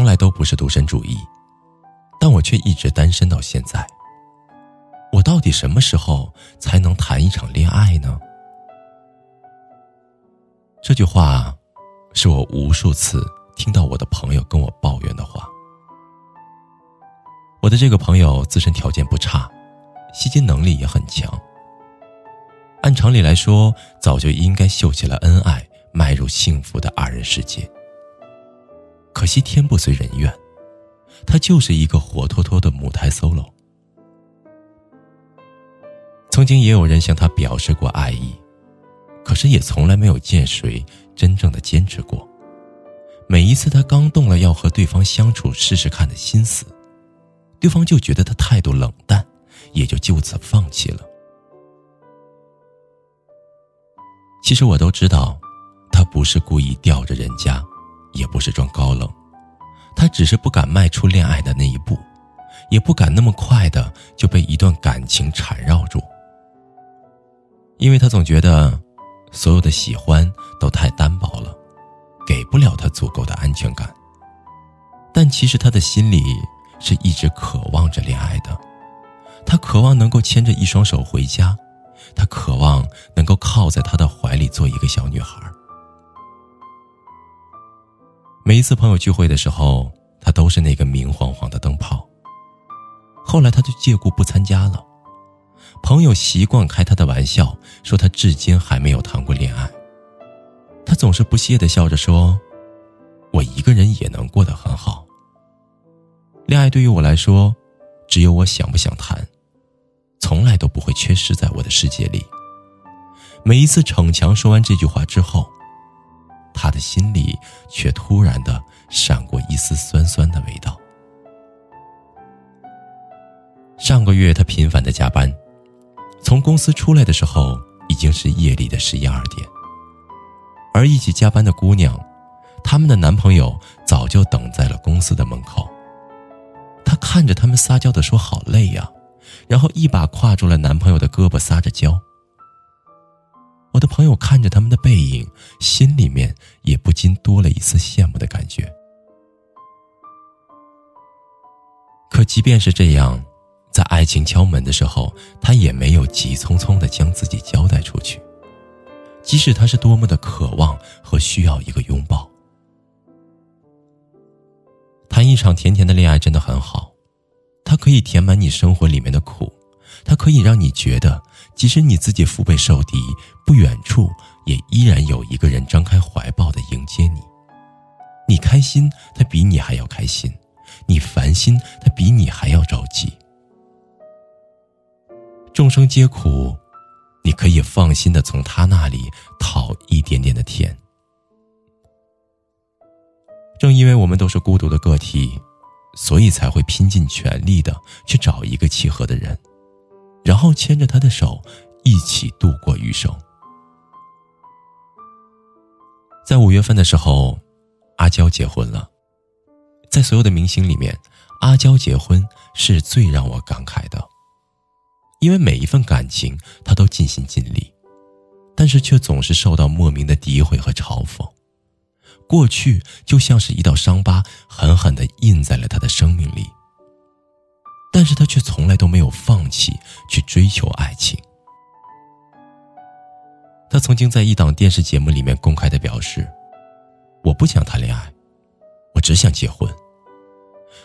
从来都不是独身主义，但我却一直单身到现在。我到底什么时候才能谈一场恋爱呢？这句话，是我无数次听到我的朋友跟我抱怨的话。我的这个朋友自身条件不差，吸金能力也很强。按常理来说，早就应该秀起了恩爱，迈入幸福的二人世界。可惜天不遂人愿，他就是一个活脱脱的母胎 solo。曾经也有人向他表示过爱意，可是也从来没有见谁真正的坚持过。每一次他刚动了要和对方相处试试看的心思，对方就觉得他态度冷淡，也就就此放弃了。其实我都知道，他不是故意吊着人家。也不是装高冷，他只是不敢迈出恋爱的那一步，也不敢那么快的就被一段感情缠绕住，因为他总觉得，所有的喜欢都太单薄了，给不了他足够的安全感。但其实他的心里是一直渴望着恋爱的，他渴望能够牵着一双手回家，他渴望能够靠在他的怀里做一个小女孩。每一次朋友聚会的时候，他都是那个明晃晃的灯泡。后来他就借故不参加了。朋友习惯开他的玩笑，说他至今还没有谈过恋爱。他总是不屑的笑着说：“我一个人也能过得很好。恋爱对于我来说，只有我想不想谈，从来都不会缺失在我的世界里。”每一次逞强说完这句话之后。他的心里却突然的闪过一丝酸酸的味道。上个月，他频繁的加班，从公司出来的时候已经是夜里的十一二点。而一起加班的姑娘，他们的男朋友早就等在了公司的门口。他看着他们撒娇的说：“好累呀！”然后一把挎住了男朋友的胳膊，撒着娇。我的朋友看着他们的背影，心里面也不禁多了一丝羡慕的感觉。可即便是这样，在爱情敲门的时候，他也没有急匆匆的将自己交代出去。即使他是多么的渴望和需要一个拥抱，谈一场甜甜的恋爱真的很好，它可以填满你生活里面的苦。它可以让你觉得，即使你自己腹背受敌，不远处也依然有一个人张开怀抱的迎接你。你开心，他比你还要开心；你烦心，他比你还要着急。众生皆苦，你可以放心的从他那里讨一点点的甜。正因为我们都是孤独的个体，所以才会拼尽全力的去找一个契合的人。然后牵着他的手，一起度过余生。在五月份的时候，阿娇结婚了。在所有的明星里面，阿娇结婚是最让我感慨的，因为每一份感情她都尽心尽力，但是却总是受到莫名的诋毁和嘲讽。过去就像是一道伤疤，狠狠的印在了她的生命里。但是他却从来都没有放弃追求爱情。他曾经在一档电视节目里面公开的表示：“我不想谈恋爱，我只想结婚。”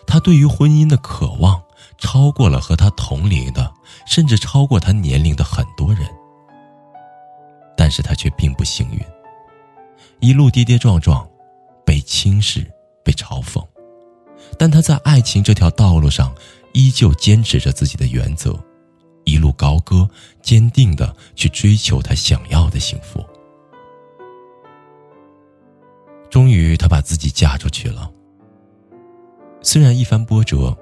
他对于婚姻的渴望超过了和他同龄的，甚至超过他年龄的很多人。但是他却并不幸运，一路跌跌撞撞，被轻视，被嘲讽。但他在爱情这条道路上。依旧坚持着自己的原则，一路高歌，坚定的去追求他想要的幸福。终于，她把自己嫁出去了。虽然一番波折，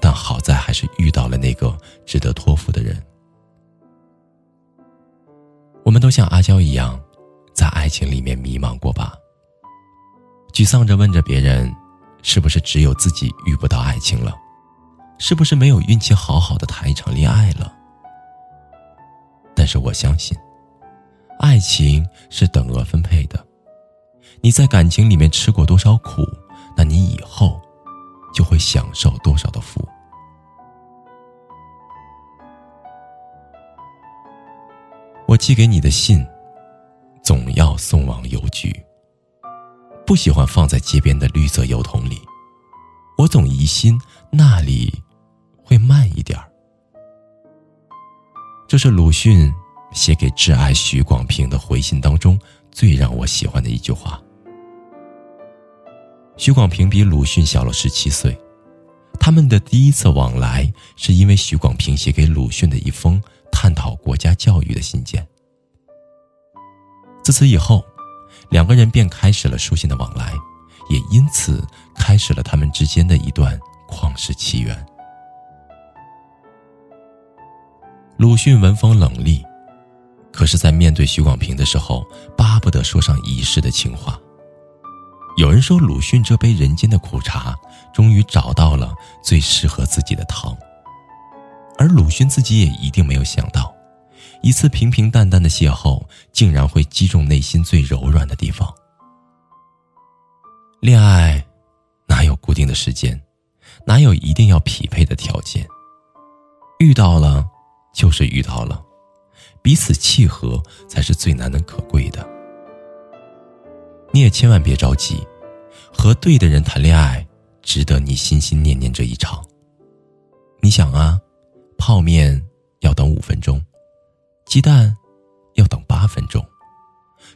但好在还是遇到了那个值得托付的人。我们都像阿娇一样，在爱情里面迷茫过吧？沮丧着问着别人：“是不是只有自己遇不到爱情了？是不是没有运气好好的谈一场恋爱了？”但是我相信，爱情是等额分配的。你在感情里面吃过多少苦，那你以后就会享受多少的福。我寄给你的信，总要送往邮局。不喜欢放在街边的绿色邮筒里，我总疑心那里会慢一点儿。这是鲁迅写给挚爱许广平的回信当中最让我喜欢的一句话。许广平比鲁迅小了十七岁，他们的第一次往来是因为许广平写给鲁迅的一封。探讨国家教育的信件。自此以后，两个人便开始了书信的往来，也因此开始了他们之间的一段旷世奇缘。鲁迅文风冷厉，可是，在面对许广平的时候，巴不得说上一世的情话。有人说，鲁迅这杯人间的苦茶，终于找到了最适合自己的糖。而鲁迅自己也一定没有想到，一次平平淡淡的邂逅，竟然会击中内心最柔软的地方。恋爱哪有固定的时间，哪有一定要匹配的条件？遇到了，就是遇到了，彼此契合才是最难能可贵的。你也千万别着急，和对的人谈恋爱，值得你心心念念这一场。你想啊。泡面要等五分钟，鸡蛋要等八分钟，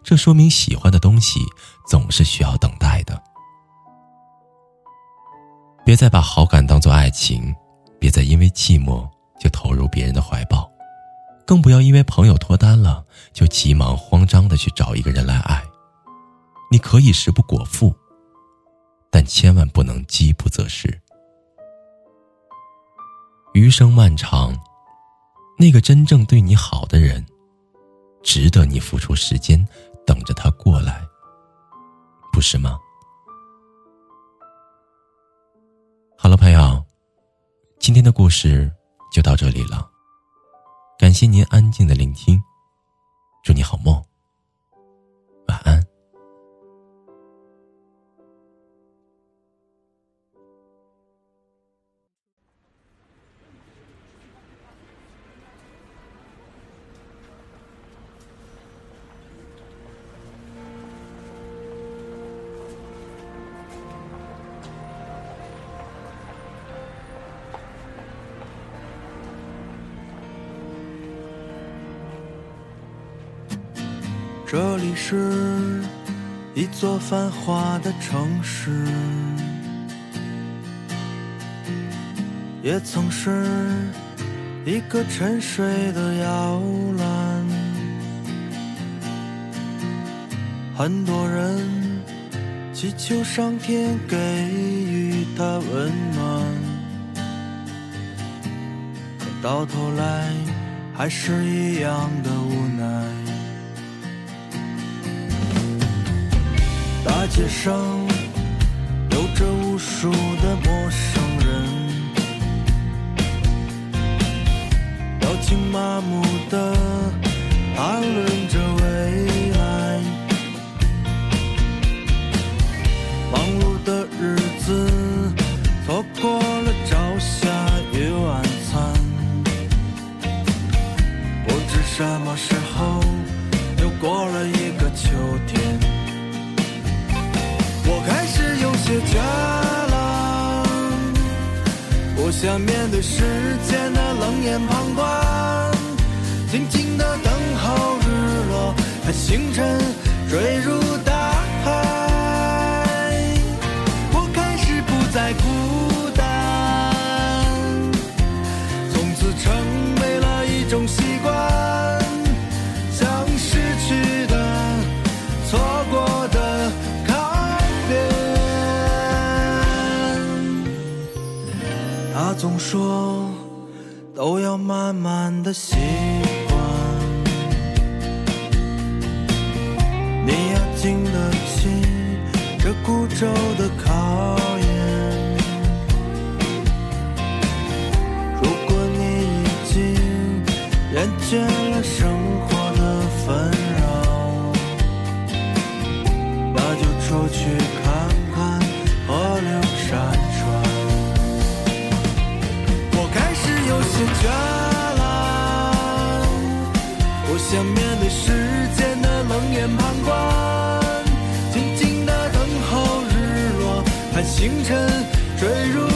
这说明喜欢的东西总是需要等待的。别再把好感当做爱情，别再因为寂寞就投入别人的怀抱，更不要因为朋友脱单了就急忙慌张的去找一个人来爱。你可以食不果腹，但千万不能饥不择食。余生漫长，那个真正对你好的人，值得你付出时间等着他过来，不是吗？好了，朋友，今天的故事就到这里了，感谢您安静的聆听，祝你好梦。这里是一座繁华的城市，也曾是一个沉睡的摇篮。很多人祈求上天给予他温暖，可到头来还是一样的无奈。大街上有着无数的陌生人，表情麻木的谈论着未说都要慢慢的习惯，你要经得起这孤舟的考验。如果你已经厌倦想面对世间的冷眼旁观，静静的等候日落，盼星辰坠入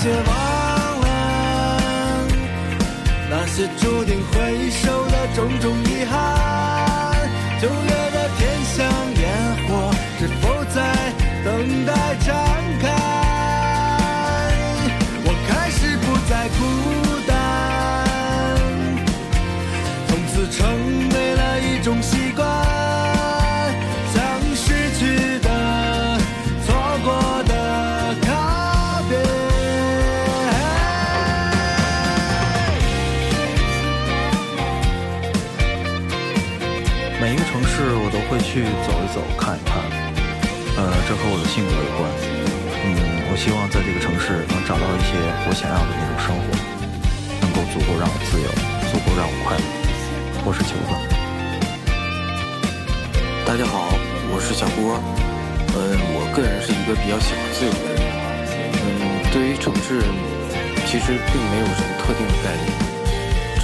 些忘了那些注定回首的种种遗憾。九月的天像烟火，是否在等待展开？我开始不再孤单，从此成为了一种习惯，这和我的性格有关。嗯，我希望在这个城市能找到一些我想要的那种生活，能够足够让我自由，足够让我快乐。我是球子。大家好，我是小郭。嗯，我个人是一个比较喜欢自由的人。嗯，对于城市，其实并没有什么特定的概念。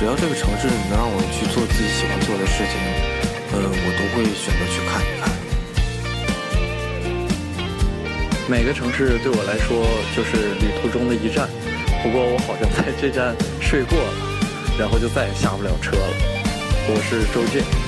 只要这个城市能让我去做自己喜欢做的事情，嗯，我都会选择去看一看。每个城市对我来说就是旅途中的一站，不过我好像在这站睡过了，然后就再也下不了车了。我是周俊。